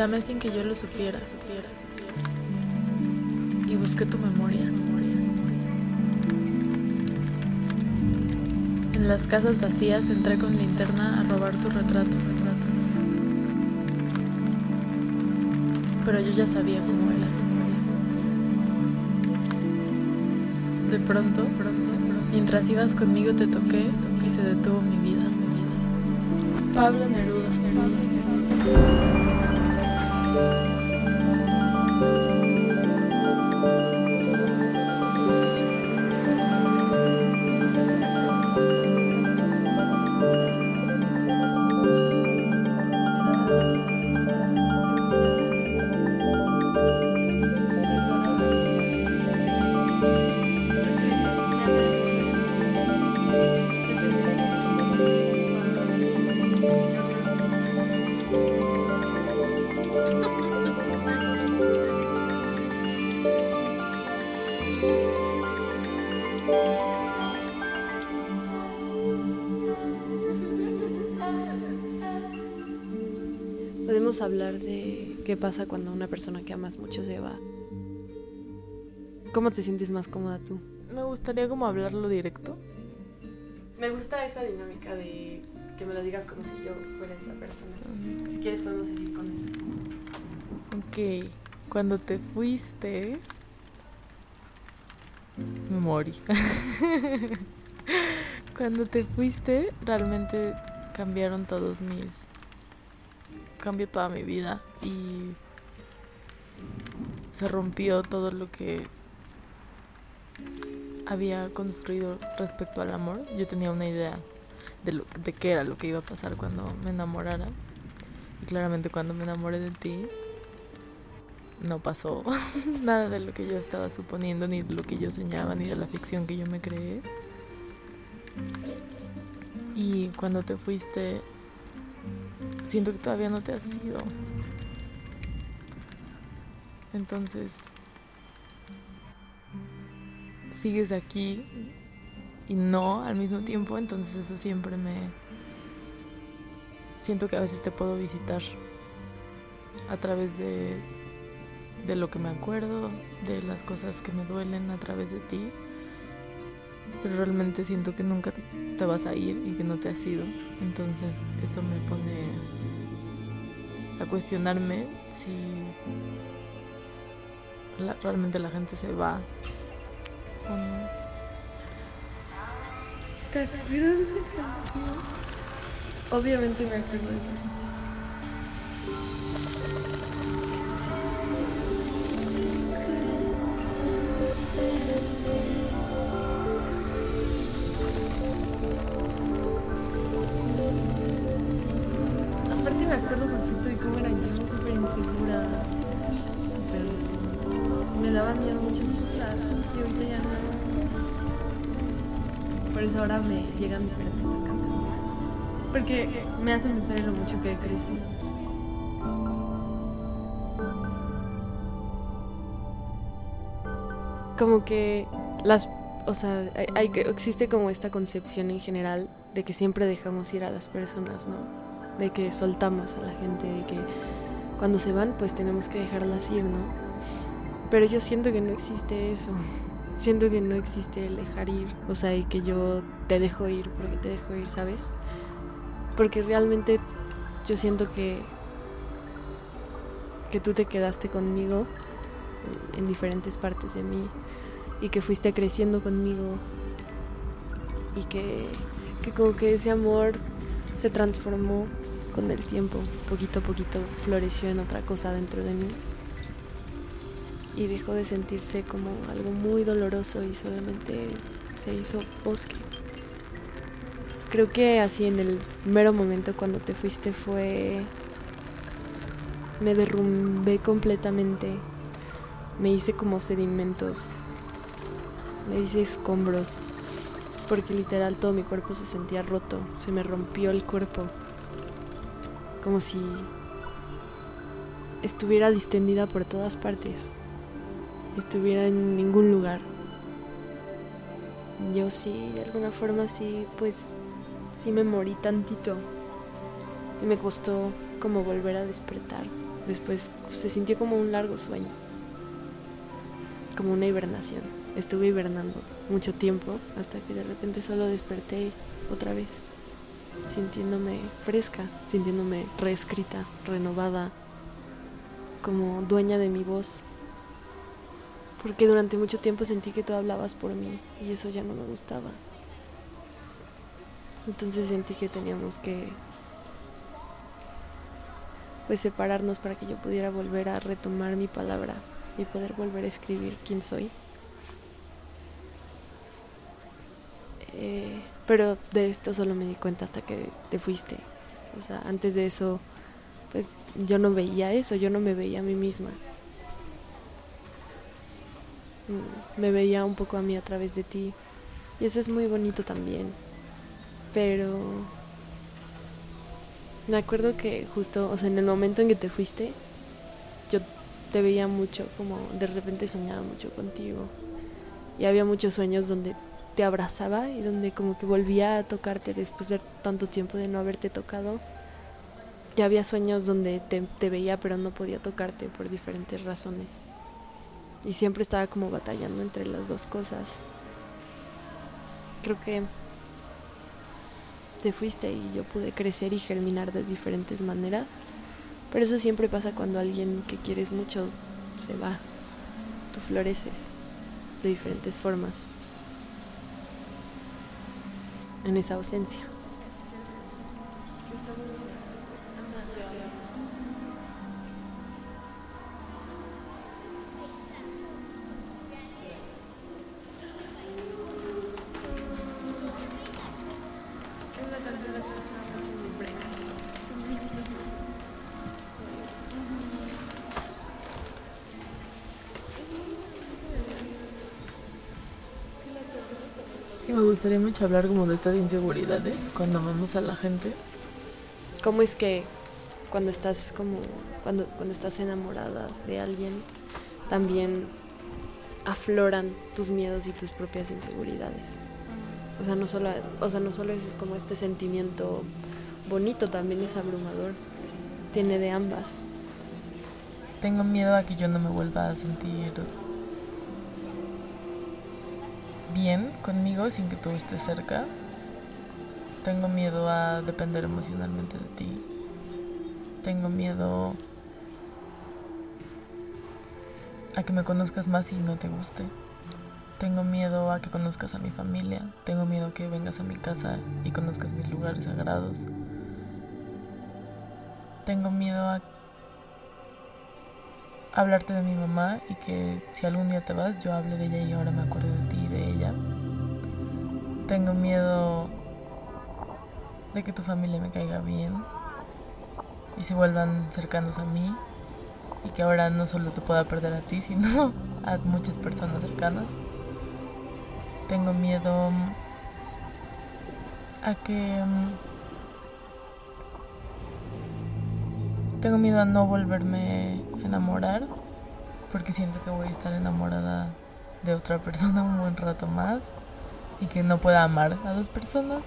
Amé sin que yo lo supiera, supiera, supiera. Y busqué tu memoria. En las casas vacías entré con linterna a robar tu retrato, retrato. Pero yo ya sabía cómo era. De pronto, mientras ibas conmigo te toqué y se detuvo mi vida. Pablo Neruda. Hablar de qué pasa cuando una persona que amas mucho se va. ¿Cómo te sientes más cómoda tú? Me gustaría como hablarlo directo. Me gusta esa dinámica de que me lo digas como si yo fuera esa persona. Si quieres podemos seguir con eso. Ok, cuando te fuiste, me morí. cuando te fuiste, realmente cambiaron todos mis... Cambió toda mi vida y se rompió todo lo que había construido respecto al amor. Yo tenía una idea de, lo, de qué era lo que iba a pasar cuando me enamorara. Y claramente cuando me enamoré de ti, no pasó nada de lo que yo estaba suponiendo, ni de lo que yo soñaba, ni de la ficción que yo me creé. Y cuando te fuiste, siento que todavía no te has ido. Entonces, sigues aquí y no al mismo tiempo, entonces eso siempre me... Siento que a veces te puedo visitar a través de, de lo que me acuerdo, de las cosas que me duelen a través de ti, pero realmente siento que nunca te vas a ir y que no te has ido, entonces eso me pone a cuestionarme si la, realmente la gente se va o no. ¿Te acuerdas de? Obviamente me acuerdo de ahorita ya no. Por eso ahora me llegan diferentes estas canciones. Porque me hacen pensar en lo mucho que he crecido. Como que las, o sea, hay, hay existe como esta concepción en general de que siempre dejamos ir a las personas, ¿no? De que soltamos a la gente, de que cuando se van, pues tenemos que dejarlas ir, ¿no? Pero yo siento que no existe eso. Siento que no existe el dejar ir, o sea, y que yo te dejo ir porque te dejo ir, ¿sabes? Porque realmente yo siento que que tú te quedaste conmigo en diferentes partes de mí. Y que fuiste creciendo conmigo. Y que, que como que ese amor se transformó con el tiempo, poquito a poquito floreció en otra cosa dentro de mí y dejó de sentirse como algo muy doloroso y solamente se hizo bosque. Creo que así en el mero momento cuando te fuiste fue... Me derrumbé completamente, me hice como sedimentos, me hice escombros, porque literal todo mi cuerpo se sentía roto, se me rompió el cuerpo, como si estuviera distendida por todas partes estuviera en ningún lugar. Yo sí, de alguna forma sí, pues sí me morí tantito. Y me costó como volver a despertar. después se sintió como un largo sueño, como una hibernación. Estuve hibernando mucho tiempo hasta que de repente solo desperté otra vez, sintiéndome fresca, sintiéndome reescrita, renovada, como dueña de mi voz. Porque durante mucho tiempo sentí que tú hablabas por mí y eso ya no me gustaba. Entonces sentí que teníamos que pues separarnos para que yo pudiera volver a retomar mi palabra y poder volver a escribir quién soy. Eh, pero de esto solo me di cuenta hasta que te fuiste. O sea, antes de eso, pues yo no veía eso, yo no me veía a mí misma. Mm, me veía un poco a mí a través de ti. Y eso es muy bonito también. Pero me acuerdo que justo, o sea, en el momento en que te fuiste, yo te veía mucho, como de repente soñaba mucho contigo. Y había muchos sueños donde te abrazaba y donde como que volvía a tocarte después de tanto tiempo de no haberte tocado. Ya había sueños donde te, te veía pero no podía tocarte por diferentes razones. Y siempre estaba como batallando entre las dos cosas. Creo que te fuiste y yo pude crecer y germinar de diferentes maneras. Pero eso siempre pasa cuando alguien que quieres mucho se va. Tú floreces de diferentes formas en esa ausencia. Me gustaría mucho hablar como de estas inseguridades cuando amamos a la gente. ¿Cómo es que cuando estás como cuando, cuando estás enamorada de alguien también afloran tus miedos y tus propias inseguridades? O sea, no solo, o sea, no solo es como este sentimiento bonito, también es abrumador. Tiene de ambas. Tengo miedo a que yo no me vuelva a sentir bien conmigo sin que tú estés cerca. Tengo miedo a depender emocionalmente de ti. Tengo miedo a que me conozcas más y no te guste. Tengo miedo a que conozcas a mi familia. Tengo miedo a que vengas a mi casa y conozcas mis lugares sagrados. Tengo miedo a hablarte de mi mamá y que si algún día te vas yo hable de ella y ahora me acuerdo de ti y de ella. Tengo miedo de que tu familia me caiga bien y se vuelvan cercanos a mí y que ahora no solo te pueda perder a ti, sino a muchas personas cercanas. Tengo miedo a que... Mm, tengo miedo a no volverme enamorar porque siento que voy a estar enamorada de otra persona un buen rato más y que no pueda amar a dos personas.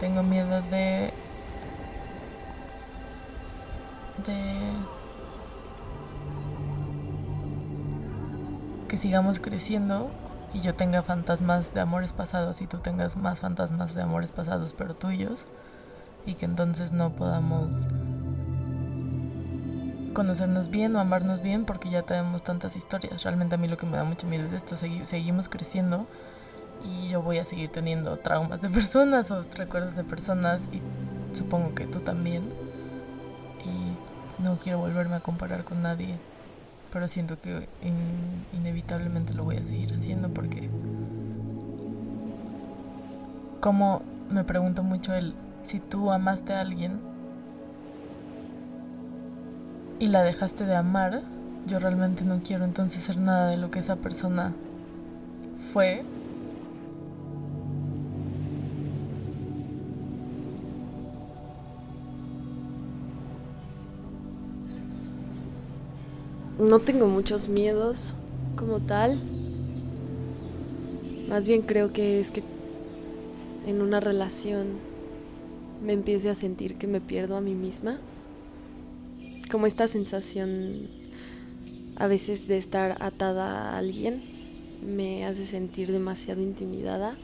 Tengo miedo de de que sigamos creciendo y yo tenga fantasmas de amores pasados y tú tengas más fantasmas de amores pasados pero tuyos y que entonces no podamos conocernos bien o amarnos bien porque ya tenemos tantas historias. Realmente a mí lo que me da mucho miedo es esto, seguimos creciendo y yo voy a seguir teniendo traumas de personas o recuerdos de personas y supongo que tú también. Y no quiero volverme a comparar con nadie, pero siento que inevitablemente lo voy a seguir haciendo porque como me pregunto mucho el si tú amaste a alguien y la dejaste de amar, yo realmente no quiero entonces ser nada de lo que esa persona fue. No tengo muchos miedos como tal. Más bien creo que es que en una relación me empiece a sentir que me pierdo a mí misma como esta sensación a veces de estar atada a alguien me hace sentir demasiado intimidada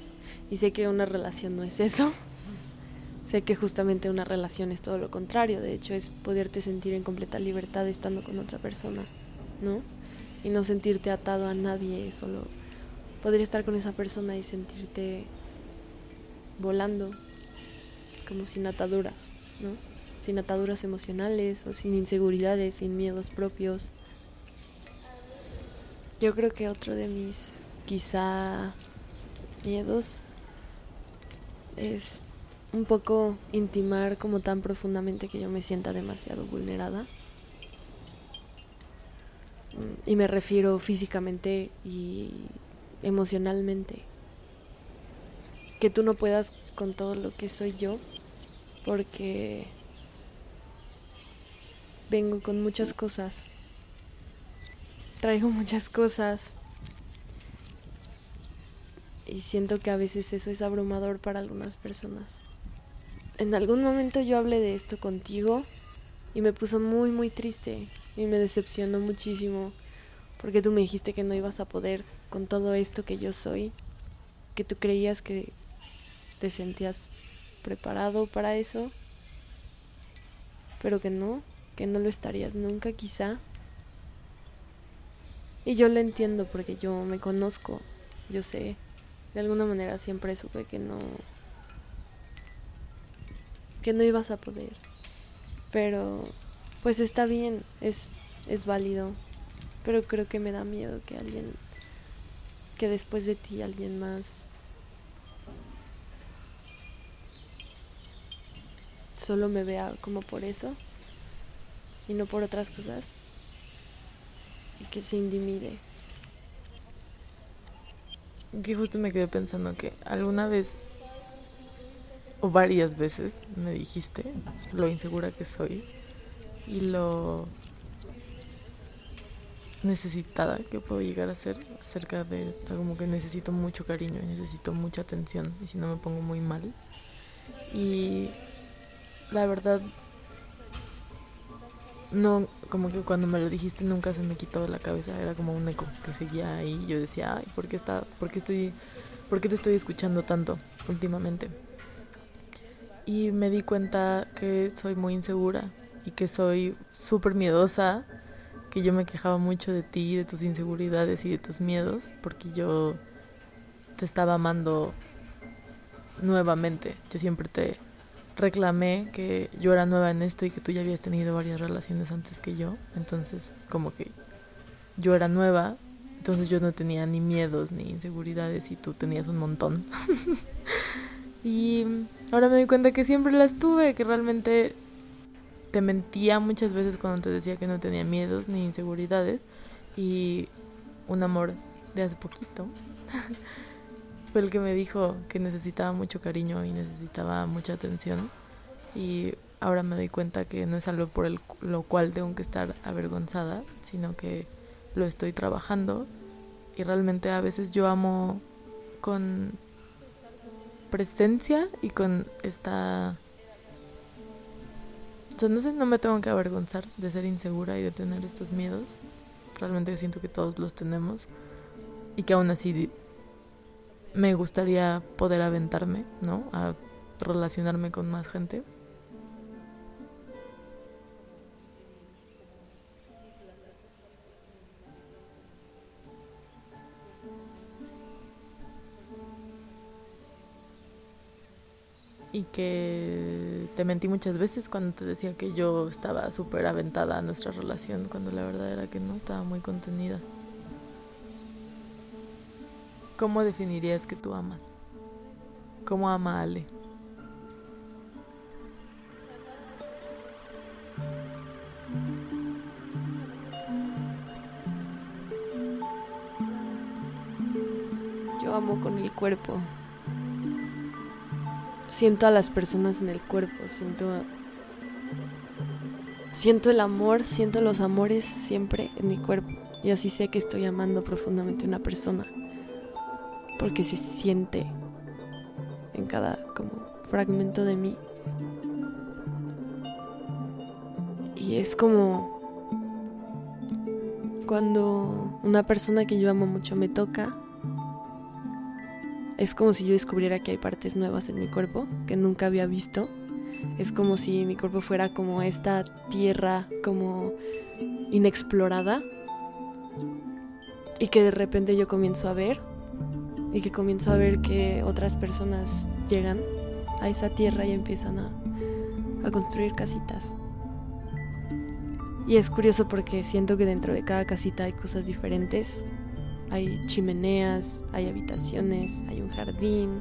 y sé que una relación no es eso. Sé que justamente una relación es todo lo contrario, de hecho es poderte sentir en completa libertad estando con otra persona, ¿no? Y no sentirte atado a nadie, solo poder estar con esa persona y sentirte volando, como sin ataduras, ¿no? Sin ataduras emocionales o sin inseguridades, sin miedos propios. Yo creo que otro de mis quizá miedos es un poco intimar como tan profundamente que yo me sienta demasiado vulnerada. Y me refiero físicamente y emocionalmente. Que tú no puedas con todo lo que soy yo porque vengo con muchas cosas. Traigo muchas cosas. Y siento que a veces eso es abrumador para algunas personas. En algún momento yo hablé de esto contigo y me puso muy muy triste y me decepcionó muchísimo porque tú me dijiste que no ibas a poder con todo esto que yo soy, que tú creías que te sentías preparado para eso, pero que no, que no lo estarías nunca quizá. Y yo lo entiendo porque yo me conozco, yo sé, de alguna manera siempre supe que no que no ibas a poder. Pero pues está bien, es es válido, pero creo que me da miedo que alguien que después de ti alguien más solo me vea como por eso y no por otras cosas y que se indimide. Que justo me quedé pensando que alguna vez o varias veces me dijiste lo insegura que soy y lo necesitada que puedo llegar a ser acerca de como que necesito mucho cariño y necesito mucha atención y si no me pongo muy mal y la verdad no como que cuando me lo dijiste nunca se me quitó de la cabeza era como un eco que seguía ahí yo decía ay por qué está por qué estoy por qué te estoy escuchando tanto últimamente y me di cuenta que soy muy insegura y que soy súper miedosa que yo me quejaba mucho de ti, de tus inseguridades y de tus miedos, porque yo te estaba amando nuevamente. Yo siempre te reclamé que yo era nueva en esto y que tú ya habías tenido varias relaciones antes que yo. Entonces, como que yo era nueva, entonces yo no tenía ni miedos ni inseguridades y tú tenías un montón. y ahora me doy cuenta que siempre las tuve, que realmente te mentía muchas veces cuando te decía que no tenía miedos ni inseguridades y un amor de hace poquito fue el que me dijo que necesitaba mucho cariño y necesitaba mucha atención. Y ahora me doy cuenta que no es algo por el, lo cual tengo que estar avergonzada, sino que lo estoy trabajando. Y realmente a veces yo amo con presencia y con esta no sé, no me tengo que avergonzar de ser insegura y de tener estos miedos. Realmente siento que todos los tenemos. Y que aún así me gustaría poder aventarme, ¿no? A relacionarme con más gente. y que te mentí muchas veces cuando te decía que yo estaba súper aventada a nuestra relación, cuando la verdad era que no, estaba muy contenida. ¿Cómo definirías que tú amas? ¿Cómo ama Ale? Yo amo con el cuerpo siento a las personas en el cuerpo, siento siento el amor, siento los amores siempre en mi cuerpo y así sé que estoy amando profundamente a una persona porque se siente en cada como fragmento de mí. Y es como cuando una persona que yo amo mucho me toca, es como si yo descubriera que hay partes nuevas en mi cuerpo que nunca había visto. Es como si mi cuerpo fuera como esta tierra como inexplorada y que de repente yo comienzo a ver y que comienzo a ver que otras personas llegan a esa tierra y empiezan a, a construir casitas. Y es curioso porque siento que dentro de cada casita hay cosas diferentes. Hay chimeneas, hay habitaciones, hay un jardín,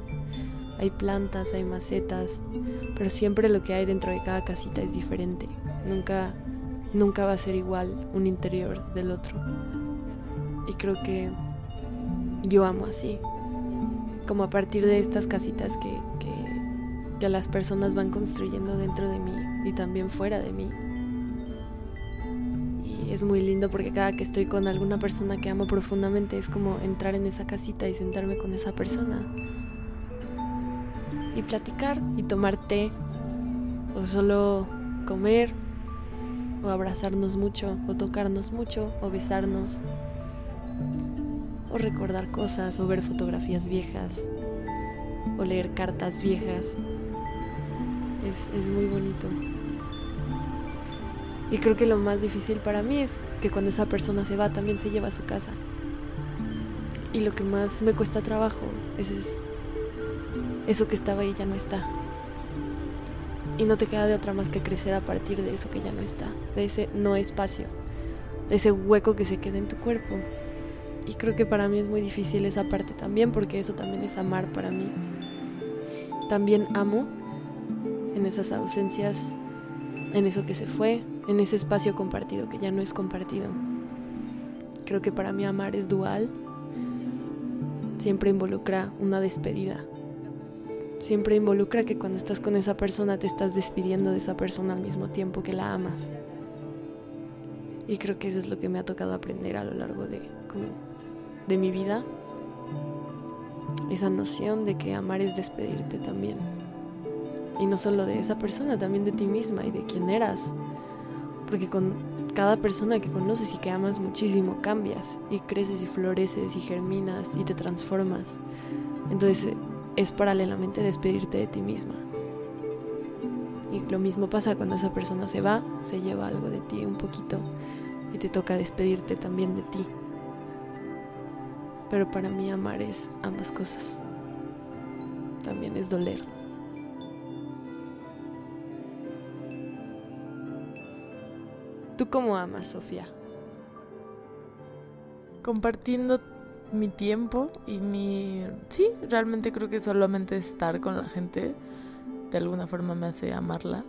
hay plantas, hay macetas, pero siempre lo que hay dentro de cada casita es diferente. Nunca, nunca va a ser igual un interior del otro. Y creo que yo amo así. Como a partir de estas casitas que, que, que las personas van construyendo dentro de mí y también fuera de mí. Es muy lindo porque cada que estoy con alguna persona que amo profundamente es como entrar en esa casita y sentarme con esa persona. Y platicar y tomar té o solo comer o abrazarnos mucho o tocarnos mucho o besarnos o recordar cosas o ver fotografías viejas o leer cartas viejas. Es, es muy bonito. Y creo que lo más difícil para mí es que cuando esa persona se va también se lleva a su casa. Y lo que más me cuesta trabajo es, es eso que estaba ahí ya no está. Y no te queda de otra más que crecer a partir de eso que ya no está, de ese no espacio, de ese hueco que se queda en tu cuerpo. Y creo que para mí es muy difícil esa parte también, porque eso también es amar para mí. También amo en esas ausencias, en eso que se fue, en ese espacio compartido que ya no es compartido. Creo que para mí amar es dual. Siempre involucra una despedida. Siempre involucra que cuando estás con esa persona te estás despidiendo de esa persona al mismo tiempo que la amas. Y creo que eso es lo que me ha tocado aprender a lo largo de, de mi vida. Esa noción de que amar es despedirte también. Y no solo de esa persona, también de ti misma y de quién eras porque con cada persona que conoces y que amas muchísimo cambias y creces y floreces y germinas y te transformas. Entonces es paralelamente despedirte de ti misma. Y lo mismo pasa cuando esa persona se va, se lleva algo de ti un poquito y te toca despedirte también de ti. Pero para mí amar es ambas cosas. También es doler. ¿Tú cómo amas, Sofía? Compartiendo mi tiempo y mi... Sí, realmente creo que solamente estar con la gente de alguna forma me hace amarla.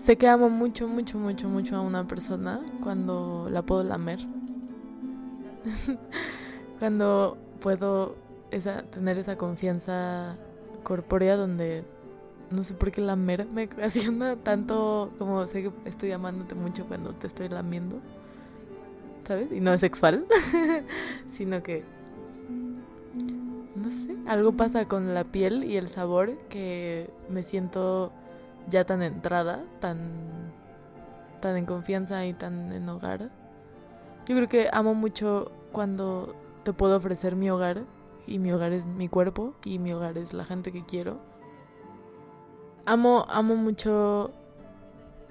Sé que amo mucho, mucho, mucho, mucho a una persona cuando la puedo lamer. cuando puedo esa, tener esa confianza corpórea donde no sé por qué lamer me ocasiona tanto como sé que estoy amándote mucho cuando te estoy lamiendo. ¿Sabes? Y no es sexual, sino que no sé, algo pasa con la piel y el sabor que me siento ya tan entrada, tan tan en confianza y tan en hogar. Yo creo que amo mucho cuando te puedo ofrecer mi hogar y mi hogar es mi cuerpo y mi hogar es la gente que quiero amo, amo mucho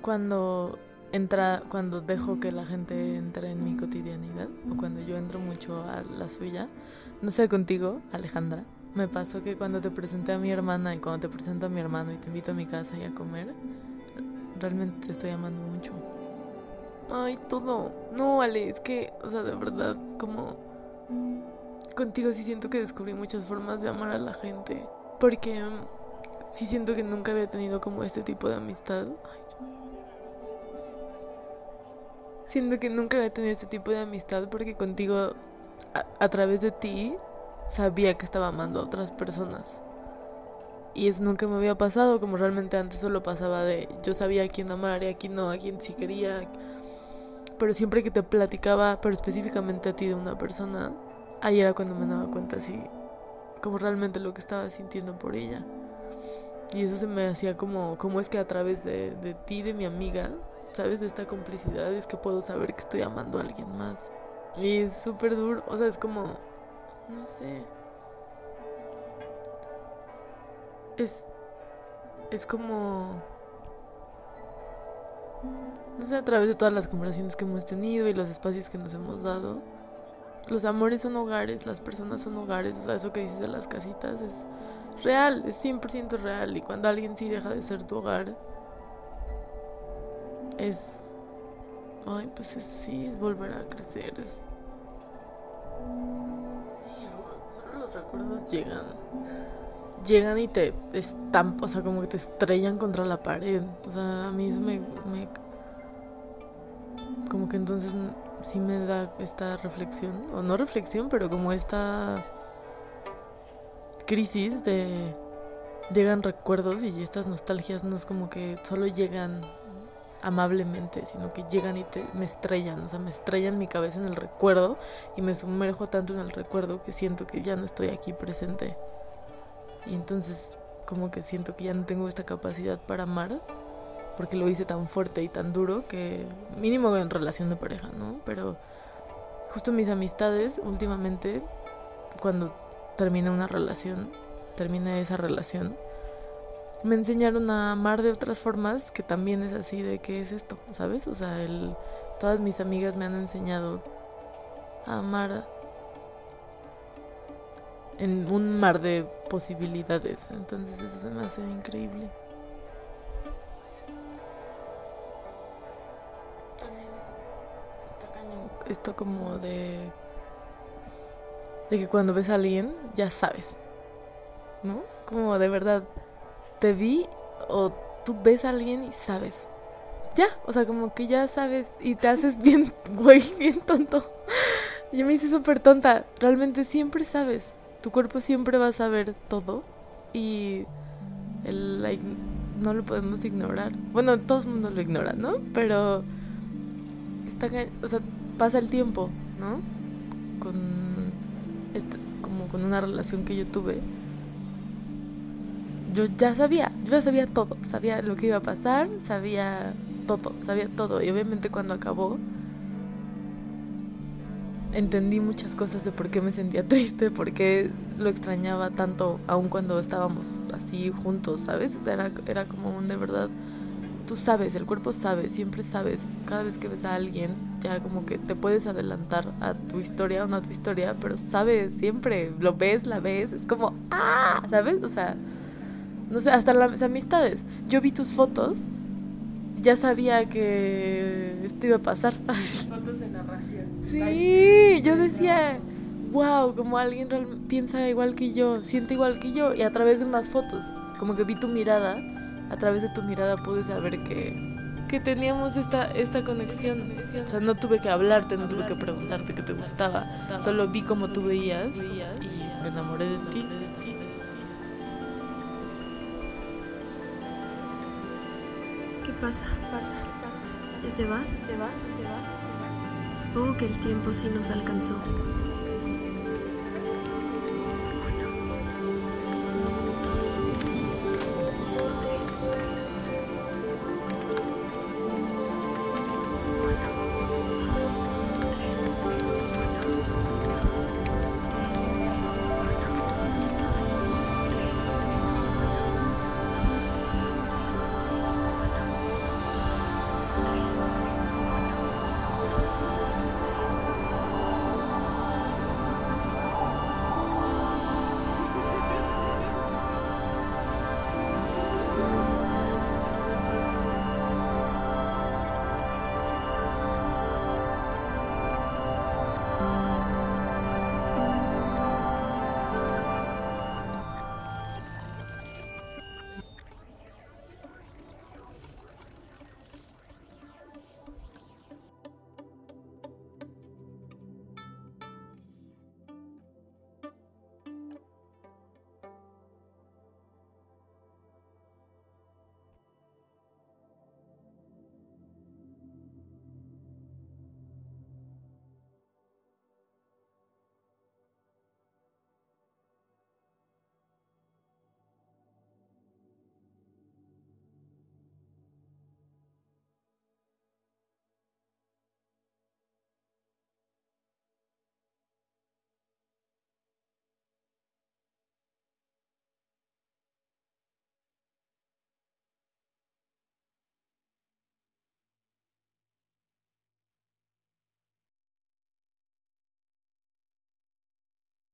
cuando entra, cuando dejo que la gente entre en mi cotidianidad o cuando yo entro mucho a la suya. No sé contigo, Alejandra. Me pasó que cuando te presenté a mi hermana y cuando te presento a mi hermano y te invito a mi casa y a comer, realmente te estoy amando mucho. Ay, todo. No, Ale, es que, o sea, de verdad, como contigo sí siento que descubrí muchas formas de amar a la gente. Porque sí siento que nunca había tenido como este tipo de amistad. siento que nunca había tenido este tipo de amistad porque contigo, a, través de ti, sabía que estaba amando a otras personas. Y eso nunca me había pasado, como realmente antes solo pasaba de yo sabía a quién amar y a quién no, a quién sí quería. Pero siempre que te platicaba, pero específicamente a ti de una persona, ahí era cuando me daba cuenta así, como realmente lo que estaba sintiendo por ella. Y eso se me hacía como, ¿cómo es que a través de, de ti, de mi amiga, ¿sabes? De esta complicidad es que puedo saber que estoy amando a alguien más. Y es súper duro, o sea, es como, no sé. Es, es como, no sé, a través de todas las conversaciones que hemos tenido y los espacios que nos hemos dado. Los amores son hogares, las personas son hogares, o sea, eso que dices de las casitas es real, es 100% real. Y cuando alguien sí deja de ser tu hogar, es. Ay, pues es, sí, es volver a crecer. Es... Sí, solo los recuerdos llegan. Llegan y te estampan, o sea, como que te estrellan contra la pared. O sea, a mí eso me como que entonces sí me da esta reflexión, o no reflexión, pero como esta crisis de llegan recuerdos y estas nostalgias no es como que solo llegan amablemente, sino que llegan y te, me estrellan, o sea, me estrellan mi cabeza en el recuerdo y me sumerjo tanto en el recuerdo que siento que ya no estoy aquí presente. Y entonces como que siento que ya no tengo esta capacidad para amar porque lo hice tan fuerte y tan duro que mínimo en relación de pareja, ¿no? Pero justo mis amistades últimamente cuando terminé una relación, terminé esa relación, me enseñaron a amar de otras formas que también es así de qué es esto, ¿sabes? O sea, el, todas mis amigas me han enseñado a amar en un mar de posibilidades. Entonces eso se me hace increíble. Esto como de de que cuando ves a alguien ya sabes, ¿no? Como de verdad te vi o tú ves a alguien y sabes. Ya, o sea, como que ya sabes y te haces bien, güey, bien tonto. Yo me hice súper tonta. Realmente siempre sabes. Tu cuerpo siempre va a saber todo y el, no lo podemos ignorar. Bueno, todo el mundo lo ignora, ¿no? Pero está, o sea, pasa el tiempo, ¿no? Con como con una relación que yo tuve yo ya sabía, yo ya sabía todo, sabía lo que iba a pasar, sabía todo, sabía todo. Y obviamente cuando acabó, entendí muchas cosas de por qué me sentía triste, por qué lo extrañaba tanto, aun cuando estábamos así juntos, ¿sabes? era, era como un de verdad, tú sabes, el cuerpo sabe, siempre sabes, cada vez que ves a alguien, ya como que te puedes adelantar a tu historia o no a tu historia, pero sabes, siempre, lo ves, la ves, es como, ah, ¿sabes? O sea no sé, hasta las amistades. Yo vi tus fotos, ya sabía que esto iba a pasar. Fotos de narración. Sí, yo decía, wow, como alguien piensa igual que yo, siente igual que yo, y a través de unas fotos, como que vi tu mirada, a través de tu mirada pude saber que, que teníamos esta, esta conexión. O sea, no tuve que hablarte, no tuve que preguntarte qué te gustaba, solo vi cómo tú veías y me enamoré de ti. pasa? pasa? pasa? ¿Ya te vas? ¿Te vas? ¿Te vas? Supongo que el tiempo sí nos alcanzó.